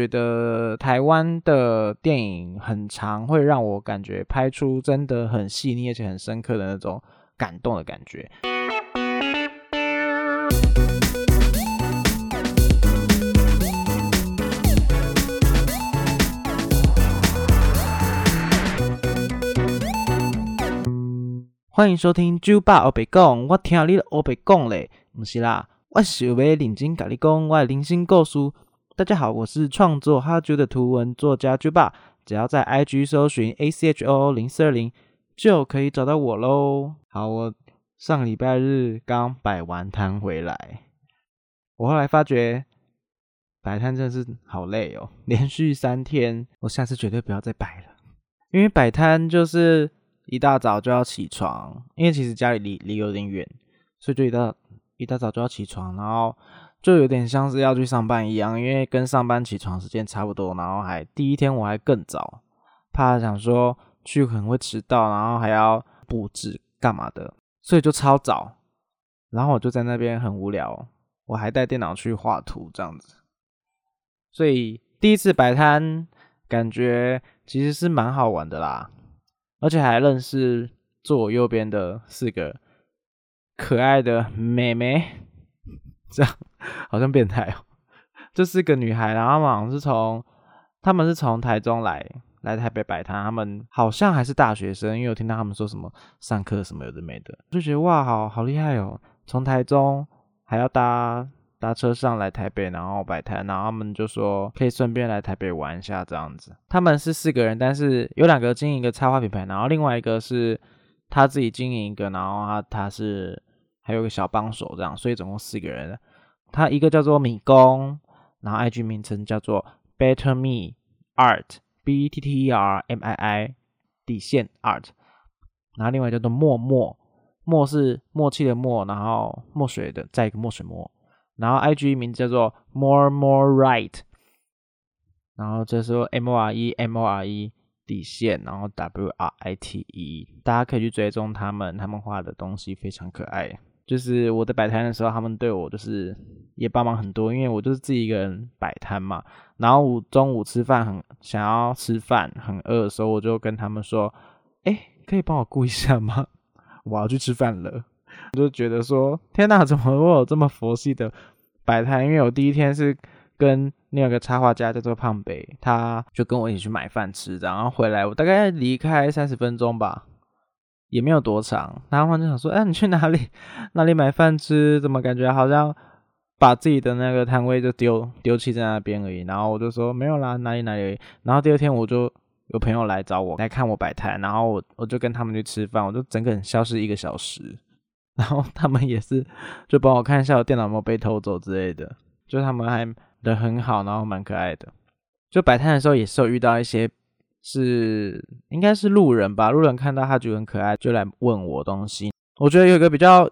觉得台湾的电影很长，会让我感觉拍出真的很细腻而且很深刻的那种感动的感觉。欢迎收听酒吧欧北讲，我听你欧北讲嘞，不是啦，我是要认真甲你讲我的人生故事。大家好，我是创作哈酒的图文作家酒吧，只要在 IG 搜寻 A C H O 零四二零就可以找到我喽。好，我上礼拜日刚摆完摊回来，我后来发觉摆摊真的是好累哦，连续三天，我下次绝对不要再摆了，因为摆摊就是一大早就要起床，因为其实家里离离有点远，所以就一大一大早就要起床，然后。就有点像是要去上班一样，因为跟上班起床时间差不多，然后还第一天我还更早，怕想说去可能会迟到，然后还要布置干嘛的，所以就超早，然后我就在那边很无聊，我还带电脑去画图这样子，所以第一次摆摊感觉其实是蛮好玩的啦，而且还认识坐我右边的四个可爱的妹妹，这样。好像变态哦，这是个女孩，然后好像是从，他们是从台中来来台北摆摊，他们好像还是大学生，因为我听到他们说什么上课什么有的没的，就觉得哇，好好厉害哦，从台中还要搭搭车上来台北，然后摆摊，然后他们就说可以顺便来台北玩一下这样子。他们是四个人，但是有两个经营一个插花品牌，然后另外一个是他自己经营一个，然后他他是还有个小帮手这样，所以总共四个人。他一个叫做米工，然后 IG 名称叫做 Better Me Art B T T E R M I I 底线 Art，然后另外叫做默默，默是默契的默，然后墨水的再一个墨水墨，然后 IG 名字叫做 More More Right，然后这是 M O R E M O R E 底线，然后 W R I T E，大家可以去追踪他们，他们画的东西非常可爱。就是我在摆摊的时候，他们对我就是也帮忙很多，因为我就是自己一个人摆摊嘛。然后午中午吃饭很想要吃饭很饿的时候，我就跟他们说：“哎，可以帮我顾一下吗？我要去吃饭了。”我就觉得说：“天哪，怎么会有这么佛系的摆摊？”因为我第一天是跟另一个插画家叫做胖北，他就跟我一起去买饭吃，然后回来我大概离开三十分钟吧。也没有多长，然后就想说，哎，你去哪里？哪里买饭吃？怎么感觉好像把自己的那个摊位就丢丢弃在那边而已？然后我就说没有啦，哪里哪里。然后第二天我就有朋友来找我来看我摆摊，然后我我就跟他们去吃饭，我就整个人消失一个小时。然后他们也是就帮我看一下我电脑有没有被偷走之类的，就他们还人很好，然后蛮可爱的。就摆摊的时候也是有遇到一些。是应该是路人吧，路人看到他觉得很可爱，就来问我东西。我觉得有一个比较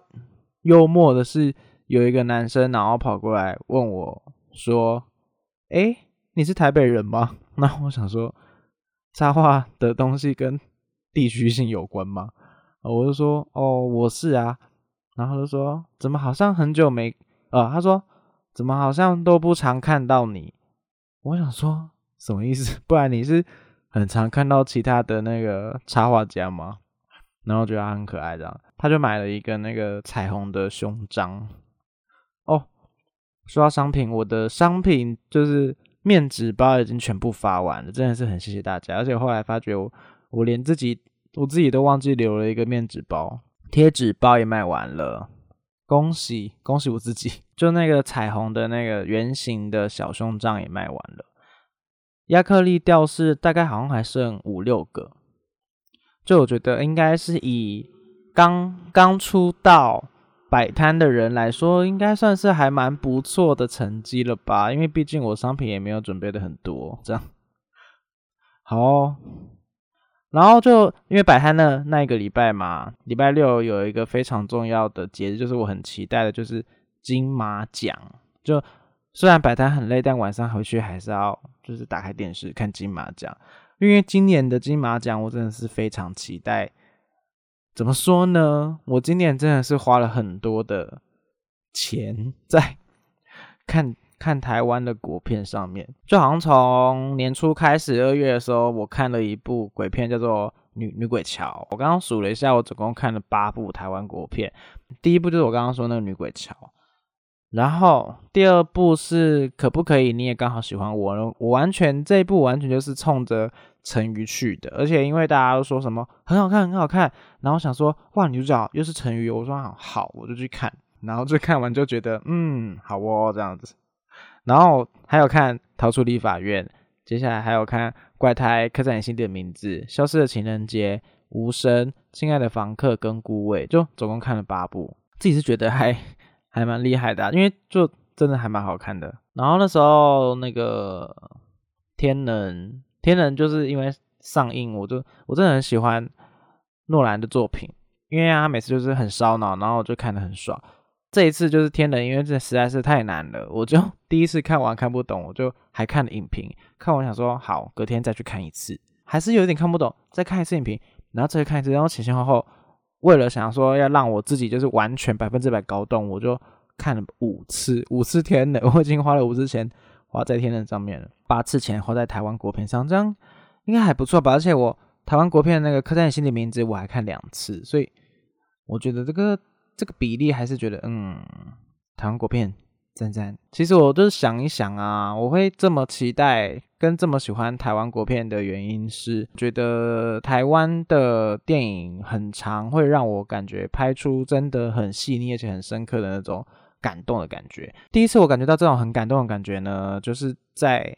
幽默的是，有一个男生然后跑过来问我说：“哎，你是台北人吗？” 那我想说，插画的东西跟地区性有关吗？我就说：“哦，我是啊。”然后就说：“怎么好像很久没……呃，他说怎么好像都不常看到你？”我想说什么意思？不然你是？很常看到其他的那个插画家嘛，然后觉得他很可爱，这样他就买了一个那个彩虹的胸章。哦，说到商品，我的商品就是面纸包已经全部发完了，真的是很谢谢大家。而且后来发觉我我连自己我自己都忘记留了一个面纸包，贴纸包也卖完了，恭喜恭喜我自己！就那个彩虹的那个圆形的小胸章也卖完了。亚克力吊饰大概好像还剩五六个，就我觉得应该是以刚刚出道摆摊的人来说，应该算是还蛮不错的成绩了吧？因为毕竟我商品也没有准备的很多，这样好。然后就因为摆摊的那一个礼拜嘛，礼拜六有一个非常重要的节日，就是我很期待的，就是金马奖。就虽然摆摊很累，但晚上回去还是要。就是打开电视看金马奖，因为今年的金马奖我真的是非常期待。怎么说呢？我今年真的是花了很多的钱在看看台湾的国片上面，就好像从年初开始，二月的时候，我看了一部鬼片，叫做《女女鬼桥》。我刚刚数了一下，我总共看了八部台湾国片。第一部就是我刚刚说那个《女鬼桥》，然后第二部是可不可以？你也刚好喜欢我呢，我完全这一部完全就是冲着陈瑜去的，而且因为大家都说什么很好看，很好看，然后想说哇，女主角又是陈瑜，我说好，好我就去看。然后就看完就觉得，嗯，好哦，这样子。然后还有看《逃出立法院》，接下来还有看《怪胎刻在你心底的名字》、《消失的情人节》、《无声》、《亲爱的房客》跟《孤味》，就总共看了八部。自己是觉得还还蛮厉害的，因为就真的还蛮好看的。然后那时候那个《天能》，《天能》就是因为上映，我就我真的很喜欢诺兰的作品，因为他每次就是很烧脑，然后我就看得很爽。这一次就是天人，因为这实在是太难了，我就 第一次看完看不懂，我就还看了影评。看完想说好，隔天再去看一次，还是有点看不懂，再看一次影评，然后再看一次，然后前前后后，为了想说要让我自己就是完全百分之百搞懂，我就看了五次，五次天人，我已经花了五次钱花在天人上面了，八次钱花在台湾国片上，这样应该还不错吧？而且我台湾国片那个客栈心理名字我还看两次，所以我觉得这个。这个比例还是觉得，嗯，台湾国片赞赞。其实我就是想一想啊，我会这么期待跟这么喜欢台湾国片的原因是，觉得台湾的电影很长，会让我感觉拍出真的很细腻而且很深刻的那种感动的感觉。第一次我感觉到这种很感动的感觉呢，就是在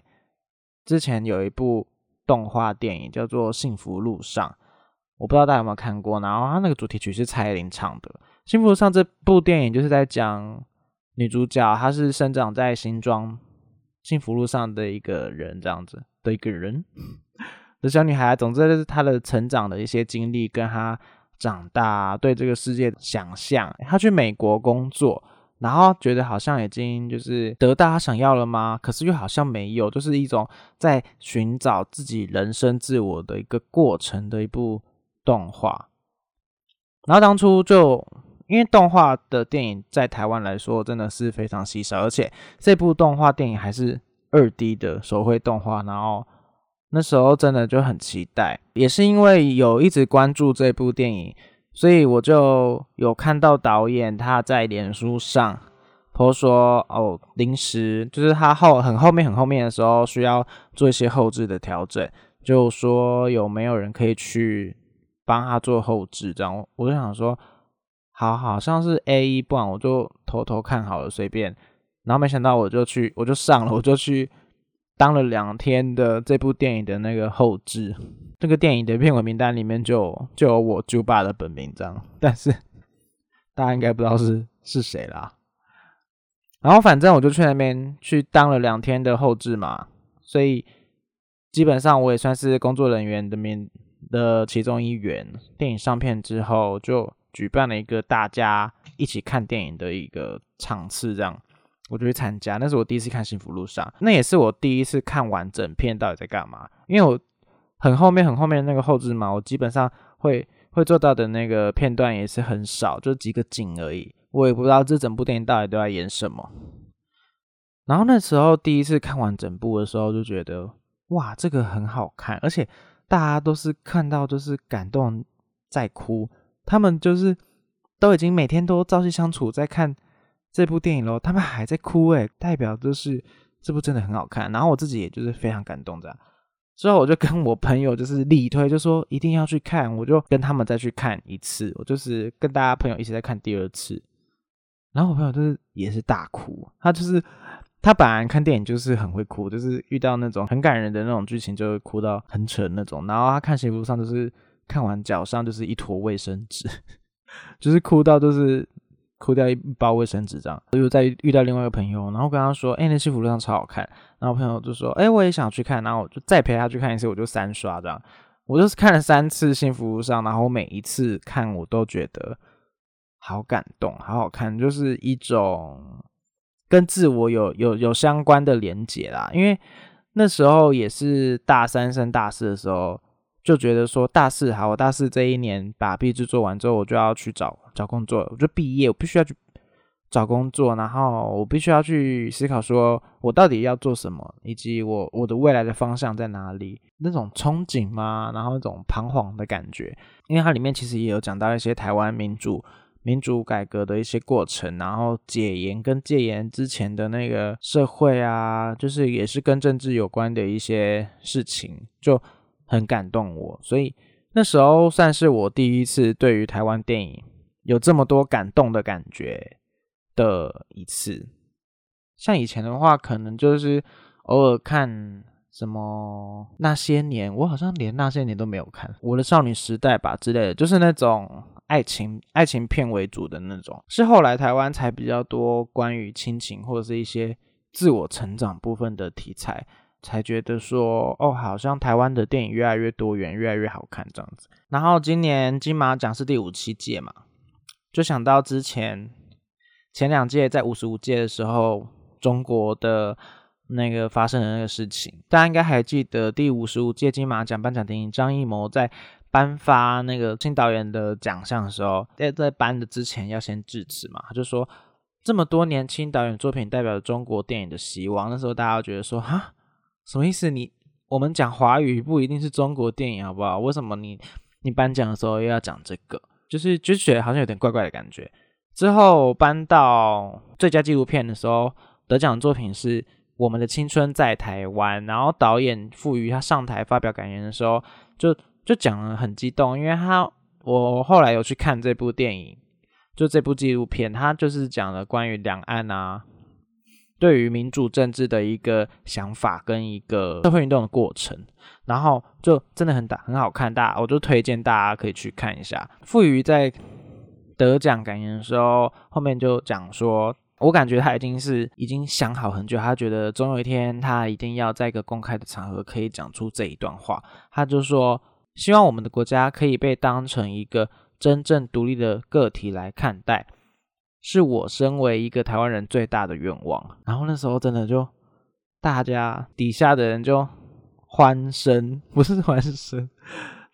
之前有一部动画电影叫做《幸福路上》，我不知道大家有没有看过，然后它那个主题曲是蔡依林唱的。幸福路上这部电影就是在讲女主角，她是生长在新庄幸福路上的一个人，这样子的一个人 的小女孩。总之就是她的成长的一些经历，跟她长大对这个世界的想象。她去美国工作，然后觉得好像已经就是得到她想要了吗？可是又好像没有，就是一种在寻找自己人生自我的一个过程的一部动画。然后当初就。因为动画的电影在台湾来说真的是非常稀少，而且这部动画电影还是二 D 的手绘动画，然后那时候真的就很期待。也是因为有一直关注这部电影，所以我就有看到导演他在脸书上他说哦，临时就是他后很后面很后面的时候需要做一些后置的调整，就说有没有人可以去帮他做后置，这样我就想说。好，好像是 A 一，不然我就偷偷看好了，随便。然后没想到我就去，我就上了，我就去当了两天的这部电影的那个后置。这个电影的片尾名单里面就就有我猪爸的本名这样，但是 大家应该不知道是是谁啦。然后反正我就去那边去当了两天的后置嘛，所以基本上我也算是工作人员的面的其中一员。电影上片之后就。举办了一个大家一起看电影的一个场次，这样我就去参加。那是我第一次看《幸福路上》，那也是我第一次看完整片到底在干嘛。因为我很后面很后面那个后置嘛，我基本上会会做到的那个片段也是很少，就几个景而已。我也不知道这整部电影到底都在演什么。然后那时候第一次看完整部的时候，就觉得哇，这个很好看，而且大家都是看到就是感动在哭。他们就是都已经每天都朝夕相处在看这部电影喽，他们还在哭诶，代表就是这部真的很好看。然后我自己也就是非常感动的，之后我就跟我朋友就是力推，就说一定要去看，我就跟他们再去看一次，我就是跟大家朋友一起在看第二次。然后我朋友就是也是大哭，他就是他本来看电影就是很会哭，就是遇到那种很感人的那种剧情就会哭到很扯那种。然后他看《幸福上》就是。看完脚上就是一坨卫生纸，就是哭到就是哭掉一包卫生纸这样。又再遇到另外一个朋友，然后跟他说：“哎，那幸福路上超好看。”然后朋友就说：“哎，我也想去看。”然后我就再陪他去看一次，我就三刷这样。我就是看了三次幸福路上，然后每一次看我都觉得好感动，好好看，就是一种跟自我有有有相关的连结啦。因为那时候也是大三升大四的时候。就觉得说大四好，我大四这一年把毕制做完之后，我就要去找找工作，我就毕业，我必须要去找工作，然后我必须要去思考，说我到底要做什么，以及我我的未来的方向在哪里？那种憧憬吗？然后那种彷徨的感觉，因为它里面其实也有讲到一些台湾民主民主改革的一些过程，然后解严跟戒严之前的那个社会啊，就是也是跟政治有关的一些事情，就很感动我。所以那时候算是我第一次对于台湾电影有这么多感动的感觉。的一次，像以前的话，可能就是偶尔看什么那些年，我好像连那些年都没有看，我的少女时代吧之类的，就是那种爱情爱情片为主的那种。是后来台湾才比较多关于亲情或者是一些自我成长部分的题材，才觉得说哦，好像台湾的电影越来越多元，越来越好看这样子。然后今年金马奖是第五七届嘛，就想到之前。前两届在五十五届的时候，中国的那个发生的那个事情，大家应该还记得。第五十五届金马奖颁奖典礼，张艺谋在颁发那个新导演的奖项的时候，在在颁的之前要先致辞嘛，他就说这么多年轻导演作品代表中国电影的希望。那时候大家觉得说哈，什么意思？你我们讲华语不一定是中国电影，好不好？为什么你你颁奖的时候又要讲这个？就是就觉得好像有点怪怪的感觉。之后搬到最佳纪录片的时候，得奖作品是《我们的青春在台湾》。然后导演赋予他上台发表感言的时候，就就讲了很激动，因为他我后来有去看这部电影，就这部纪录片，他就是讲了关于两岸啊，对于民主政治的一个想法跟一个社会运动的过程，然后就真的很大很好看，大我就推荐大家可以去看一下。赋予在。得奖感言的时候，后面就讲说，我感觉他已经是已经想好很久，他觉得总有一天他一定要在一个公开的场合可以讲出这一段话。他就说，希望我们的国家可以被当成一个真正独立的个体来看待，是我身为一个台湾人最大的愿望。然后那时候真的就大家底下的人就欢声，不是欢声。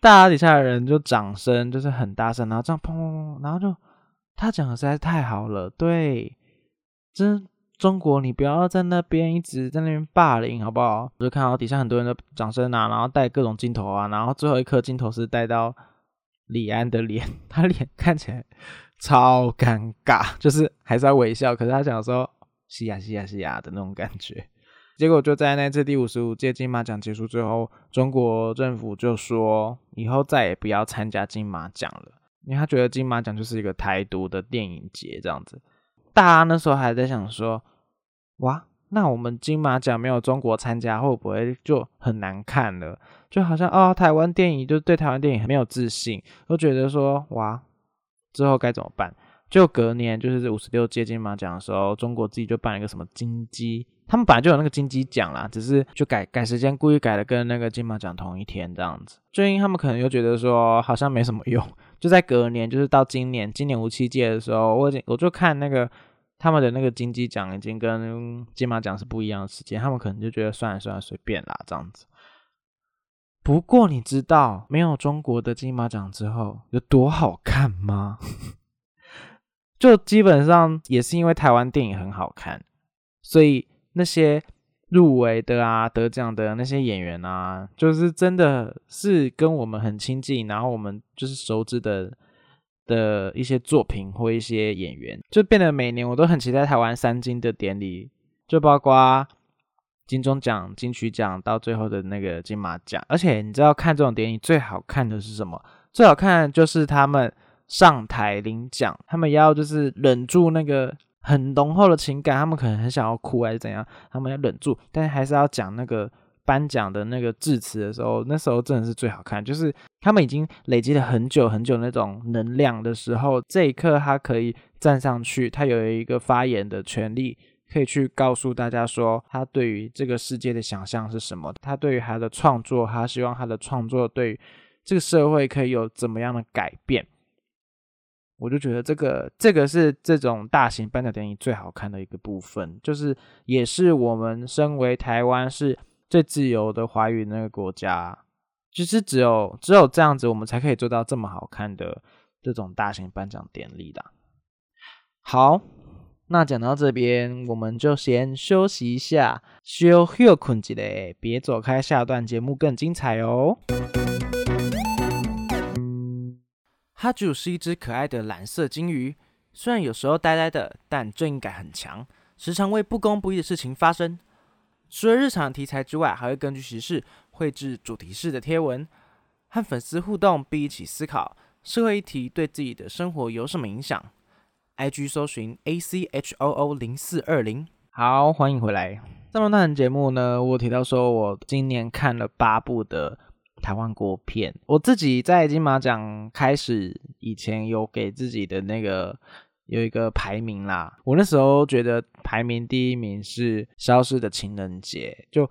大家底下的人就掌声，就是很大声，然后这样砰砰砰，然后就他讲的实在是太好了，对，真中国，你不要在那边一直在那边霸凌，好不好？我就看到底下很多人的掌声啊，然后带各种镜头啊，然后最后一颗镜头是带到李安的脸，他脸看起来超尴尬，就是还是要微笑，可是他讲说是呀是呀是呀的那种感觉。结果就在那次第五十五届金马奖结束之后，中国政府就说以后再也不要参加金马奖了，因为他觉得金马奖就是一个台独的电影节这样子。大家那时候还在想说，哇，那我们金马奖没有中国参加，会不会就很难看了？就好像哦，台湾电影就对台湾电影很没有自信，都觉得说哇，之后该怎么办？就隔年就是五十六届金马奖的时候，中国自己就办了一个什么金鸡。他们本来就有那个金鸡奖啦，只是就改改时间，故意改的跟那个金马奖同一天这样子。最近他们可能又觉得说好像没什么用，就在隔年，就是到今年，今年无七届的时候，我已经我就看那个他们的那个金鸡奖已经跟金马奖是不一样的时间，他们可能就觉得算了算了，随便啦这样子。不过你知道没有中国的金马奖之后有多好看吗？就基本上也是因为台湾电影很好看，所以。那些入围的啊、得奖的那些演员啊，就是真的是跟我们很亲近，然后我们就是熟知的的一些作品或一些演员，就变得每年我都很期待台湾三金的典礼，就包括金钟奖、金曲奖到最后的那个金马奖。而且你知道看这种电影最好看的是什么？最好看就是他们上台领奖，他们要就是忍住那个。很浓厚的情感，他们可能很想要哭还是怎样，他们要忍住，但是还是要讲那个颁奖的那个致辞的时候，那时候真的是最好看，就是他们已经累积了很久很久那种能量的时候，这一刻他可以站上去，他有一个发言的权利，可以去告诉大家说他对于这个世界的想象是什么，他对于他的创作，他希望他的创作对这个社会可以有怎么样的改变。我就觉得这个这个是这种大型颁奖典礼最好看的一个部分，就是也是我们身为台湾是最自由的华语那个国家，其实只有只有这样子，我们才可以做到这么好看的这种大型颁奖典礼的。好，那讲到这边，我们就先休息一下，休休困一嘞，别走开，下段节目更精彩哦。哈啾是一只可爱的蓝色金鱼，虽然有时候呆呆的，但正义感很强，时常为不公不义的事情发声。除了日常题材之外，还会根据时事绘制主题式的贴文，和粉丝互动，并一起思考社会议题对自己的生活有什么影响。IG 搜寻 A C H O O 零四二零，好，欢迎回来。这么段节目呢，我提到说我今年看了八部的台湾国片，我自己在金马奖开始以前有给自己的那个有一个排名啦。我那时候觉得排名第一名是《消失的情人节》，就。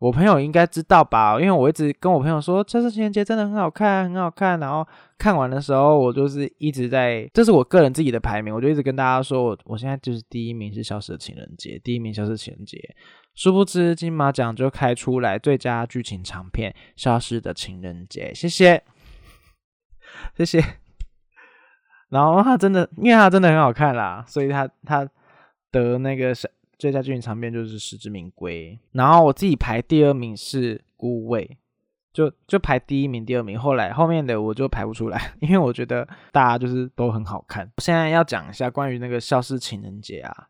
我朋友应该知道吧，因为我一直跟我朋友说《消失情人节》真的很好看，很好看。然后看完的时候，我就是一直在，这是我个人自己的排名，我就一直跟大家说，我我现在就是第一名是《消失的情人节》，第一名《消失的情人节》。殊不知金马奖就开出来最佳剧情长片《消失的情人节》，谢谢，谢谢。然后他真的，因为他真的很好看啦，所以他他得那个是。最佳剧情长片就是《实至名归》，然后我自己排第二名是《孤味》，就就排第一名、第二名，后来后面的我就排不出来，因为我觉得大家就是都很好看。现在要讲一下关于那个《消失情人节》啊，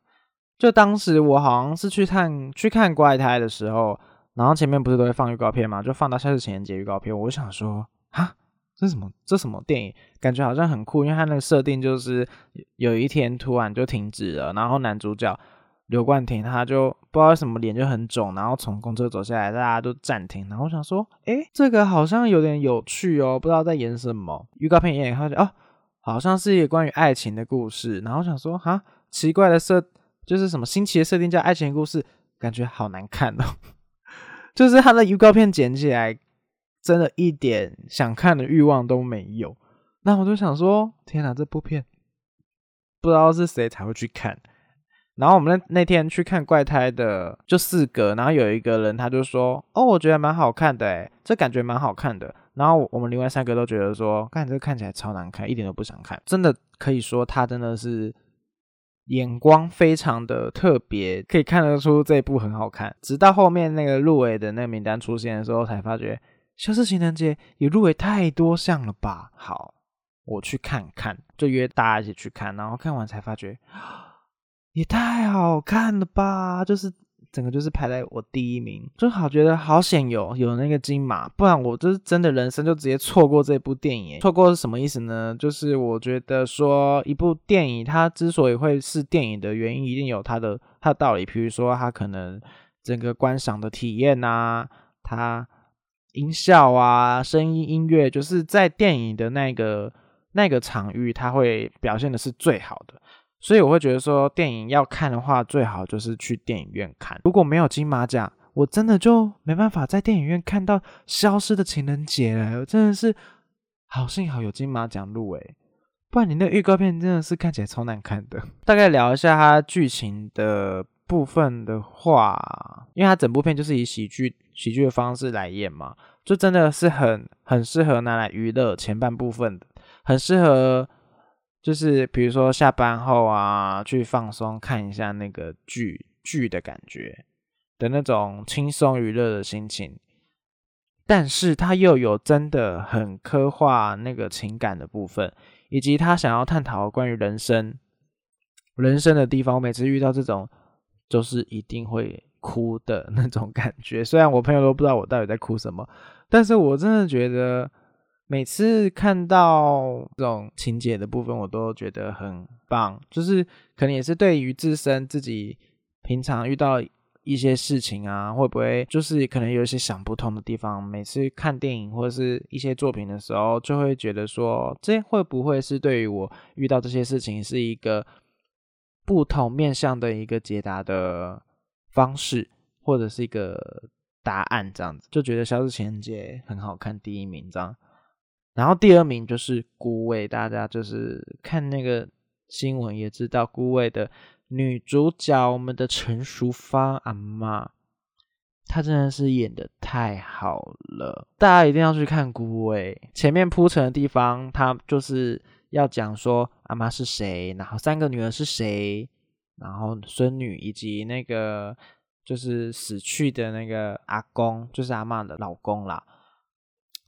就当时我好像是去看去看怪胎的时候，然后前面不是都会放预告片嘛，就放到《消失情人节》预告片，我就想说啊，这什么这什么电影？感觉好像很酷，因为它那个设定就是有一天突然就停止了，然后男主角。刘冠廷他就不知道为什么脸就很肿，然后从公车走下来，大家都暂停。然后我想说，哎，这个好像有点有趣哦，不知道在演什么。预告片演演，他就哦，好像是一个关于爱情的故事。然后想说，哈，奇怪的设就是什么新奇的设定叫爱情故事，感觉好难看哦。就是他的预告片剪起来，真的一点想看的欲望都没有。那我就想说，天哪，这部片不知道是谁才会去看。然后我们那那天去看怪胎的，就四个，然后有一个人他就说，哦，我觉得蛮好看的，诶，这感觉蛮好看的。然后我们另外三个都觉得说，看这看起来超难看，一点都不想看。真的可以说他真的是眼光非常的特别，可以看得出这部很好看。直到后面那个入围的那个名单出现的时候，才发觉《消失情人节》也入围太多项了吧？好，我去看看，就约大家一起去看，然后看完才发觉。也太好看了吧！就是整个就是排在我第一名，就好觉得好险有有那个金马，不然我就是真的人生就直接错过这部电影。错过是什么意思呢？就是我觉得说一部电影它之所以会是电影的原因，一定有它的它的道理。比如说它可能整个观赏的体验啊，它音效啊、声音、音乐，就是在电影的那个那个场域，它会表现的是最好的。所以我会觉得说，电影要看的话，最好就是去电影院看。如果没有金马奖，我真的就没办法在电影院看到《消失的情人节》了。真的是好幸好有金马奖入围，不然你那预告片真的是看起来超难看的。大概聊一下它剧情的部分的话，因为它整部片就是以喜剧喜剧的方式来演嘛，就真的是很很适合拿来娱乐前半部分的，很适合。就是比如说下班后啊，去放松看一下那个剧剧的感觉的那种轻松娱乐的心情，但是他又有真的很刻画那个情感的部分，以及他想要探讨关于人生人生的地方。我每次遇到这种，就是一定会哭的 那种感觉。虽然我朋友都不知道我到底在哭什么，但是我真的觉得。每次看到这种情节的部分，我都觉得很棒。就是可能也是对于自身自己平常遇到一些事情啊，会不会就是可能有一些想不通的地方。每次看电影或者是一些作品的时候，就会觉得说，这会不会是对于我遇到这些事情是一个不同面向的一个解答的方式，或者是一个答案这样子？就觉得《消失情人节》很好看，第一名这样。然后第二名就是孤味，大家就是看那个新闻也知道，孤味的女主角我们的陈淑芳阿妈，她真的是演的太好了，大家一定要去看孤味。前面铺陈的地方，她就是要讲说阿妈是谁，然后三个女儿是谁，然后孙女以及那个就是死去的那个阿公，就是阿妈的老公啦。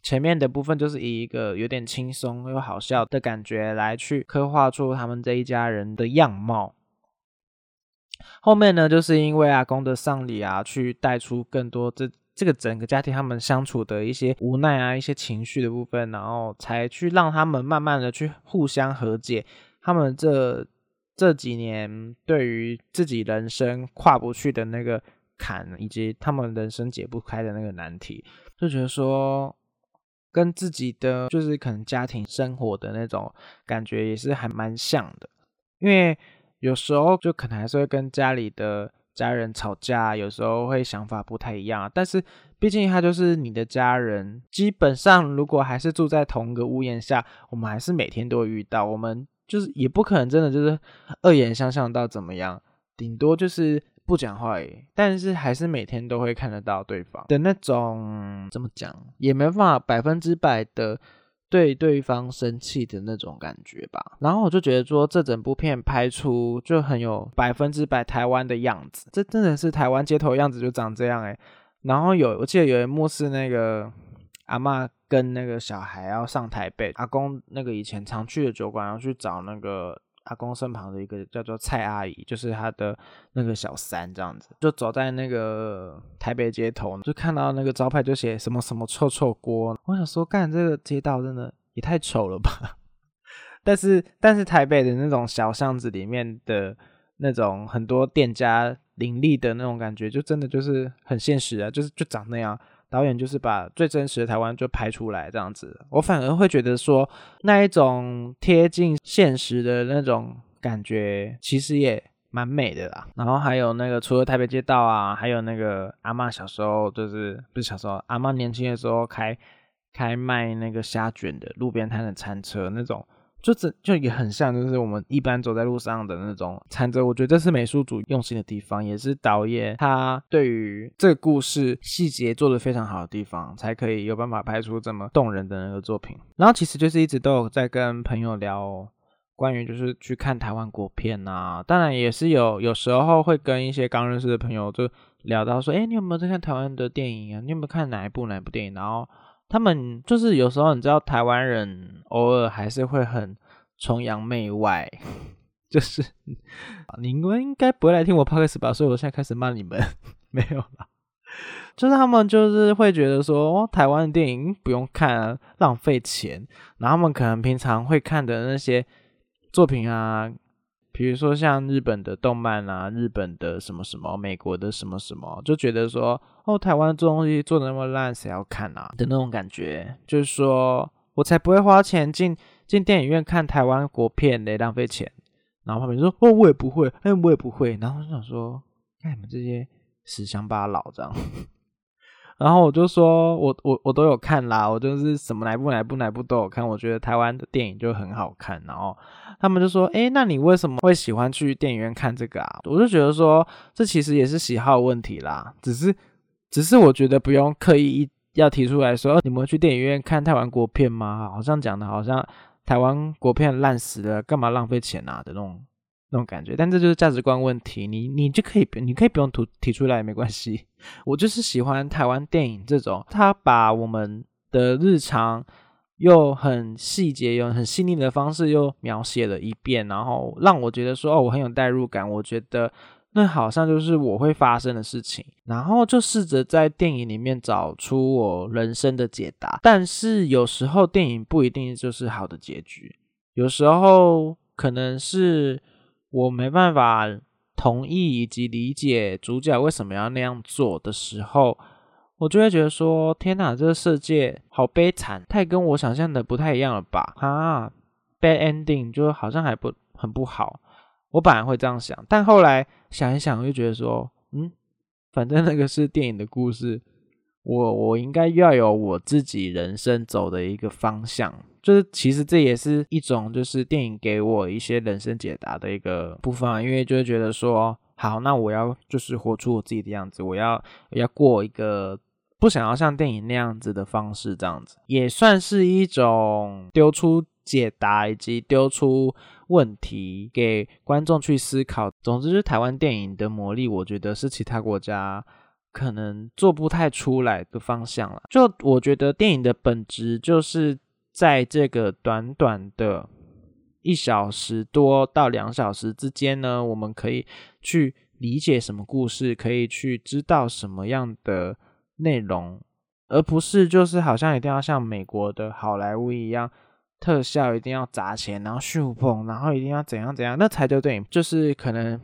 前面的部分就是以一个有点轻松又好笑的感觉来去刻画出他们这一家人的样貌。后面呢，就是因为阿公的丧礼啊，去带出更多这这个整个家庭他们相处的一些无奈啊，一些情绪的部分，然后才去让他们慢慢的去互相和解。他们这这几年对于自己人生跨不去的那个坎，以及他们人生解不开的那个难题，就觉得说。跟自己的就是可能家庭生活的那种感觉也是还蛮像的，因为有时候就可能还是会跟家里的家人吵架，有时候会想法不太一样。但是毕竟他就是你的家人，基本上如果还是住在同一个屋檐下，我们还是每天都会遇到，我们就是也不可能真的就是恶言相向到怎么样，顶多就是。不讲话，但是还是每天都会看得到对方的那种，怎么讲也没办法百分之百的对对方生气的那种感觉吧。然后我就觉得说，这整部片拍出就很有百分之百台湾的样子，这真的是台湾街头样子就长这样诶。然后有我记得有一幕是那个阿妈跟那个小孩要上台北，阿公那个以前常去的酒馆要去找那个。阿公身旁的一个叫做蔡阿姨，就是他的那个小三，这样子就走在那个台北街头，就看到那个招牌就写什么什么臭臭锅。我想说，干这个街道真的也太丑了吧！但是但是台北的那种小巷子里面的那种很多店家林立的那种感觉，就真的就是很现实啊，就是就长那样。导演就是把最真实的台湾就拍出来这样子，我反而会觉得说那一种贴近现实的那种感觉，其实也蛮美的啦。然后还有那个除了台北街道啊，还有那个阿妈小时候就是不是小时候，阿妈年轻的时候开开卖那个虾卷的路边摊的餐车那种。就这就也很像，就是我们一般走在路上的那种餐车。我觉得这是美术组用心的地方，也是导演他对于这个故事细节做的非常好的地方，才可以有办法拍出这么动人的那个作品。然后其实就是一直都有在跟朋友聊关于就是去看台湾国片啊，当然也是有有时候会跟一些刚认识的朋友就聊到说，哎，你有没有在看台湾的电影啊？你有没有看哪一部哪一部电影？然后。他们就是有时候，你知道，台湾人偶尔还是会很崇洋媚外，就是你们应该不会来听我 podcast 吧？所以我现在开始骂你们，没有了。就是他们就是会觉得说，哦台湾的电影不用看，浪费钱。然后他们可能平常会看的那些作品啊。比如说像日本的动漫啊，日本的什么什么，美国的什么什么，就觉得说，哦，台湾做东西做的那么烂，谁要看啊？的那种感觉，就是说我才不会花钱进进电影院看台湾国片嘞，浪费钱。然后旁边说，哦，我也不会，哎，我也不会。然后就想说，看你们这些死乡巴佬这样。然后我就说，我我我都有看啦，我就是什么哪部哪部哪部都有看。我觉得台湾的电影就很好看。然后他们就说，哎，那你为什么会喜欢去电影院看这个啊？我就觉得说，这其实也是喜好问题啦。只是只是我觉得不用刻意要提出来说，你们去电影院看台湾国片吗？好像讲的好像台湾国片烂死了，干嘛浪费钱啊的那种。那种感觉，但这就是价值观问题。你你就可以，你可以不用提提出来也没关系。我就是喜欢台湾电影这种，他把我们的日常又很细节、用很细腻的方式又描写了一遍，然后让我觉得说哦，我很有代入感。我觉得那好像就是我会发生的事情，然后就试着在电影里面找出我人生的解答。但是有时候电影不一定就是好的结局，有时候可能是。我没办法同意以及理解主角为什么要那样做的时候，我就会觉得说：天哪，这个世界好悲惨，太跟我想象的不太一样了吧？啊，bad ending 就好像还不很不好。我本来会这样想，但后来想一想，又觉得说：嗯，反正那个是电影的故事，我我应该要有我自己人生走的一个方向。就是其实这也是一种，就是电影给我一些人生解答的一个部分啊，因为就是觉得说，好，那我要就是活出我自己的样子，我要要过一个不想要像电影那样子的方式，这样子也算是一种丢出解答以及丢出问题给观众去思考。总之，是台湾电影的魔力，我觉得是其他国家可能做不太出来的方向了。就我觉得电影的本质就是在这个短短的一小时多到两小时之间呢，我们可以去理解什么故事，可以去知道什么样的内容。而不是就是好像一定要像美国的好莱坞一样，特效一定要砸钱，然后秀捧，然后一定要怎样怎样，那才叫电影。就是可能，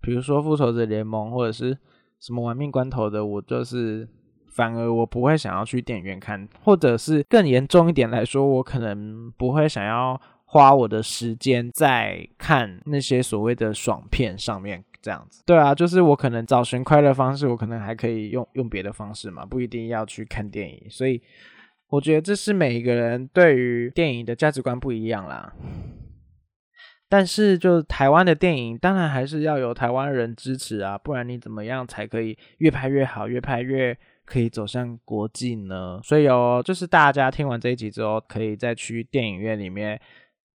比如说复仇者联盟或者是什么玩命关头的，我就是反而我不会想要去电影院看，或者是更严重一点来说，我可能不会想要花我的时间在看那些所谓的爽片上面。这样子，对啊，就是我可能找寻快乐方式，我可能还可以用用别的方式嘛，不一定要去看电影。所以我觉得这是每一个人对于电影的价值观不一样啦。但是就台湾的电影，当然还是要有台湾人支持啊，不然你怎么样才可以越拍越好，越拍越可以走向国际呢？所以哦，就是大家听完这一集之后，可以再去电影院里面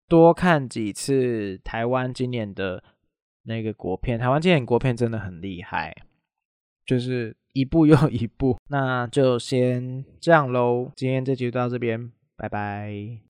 多看几次台湾今年的。那个国片，台湾今年国片真的很厉害，就是一部又一部。那就先这样喽，今天这集就到这边，拜拜。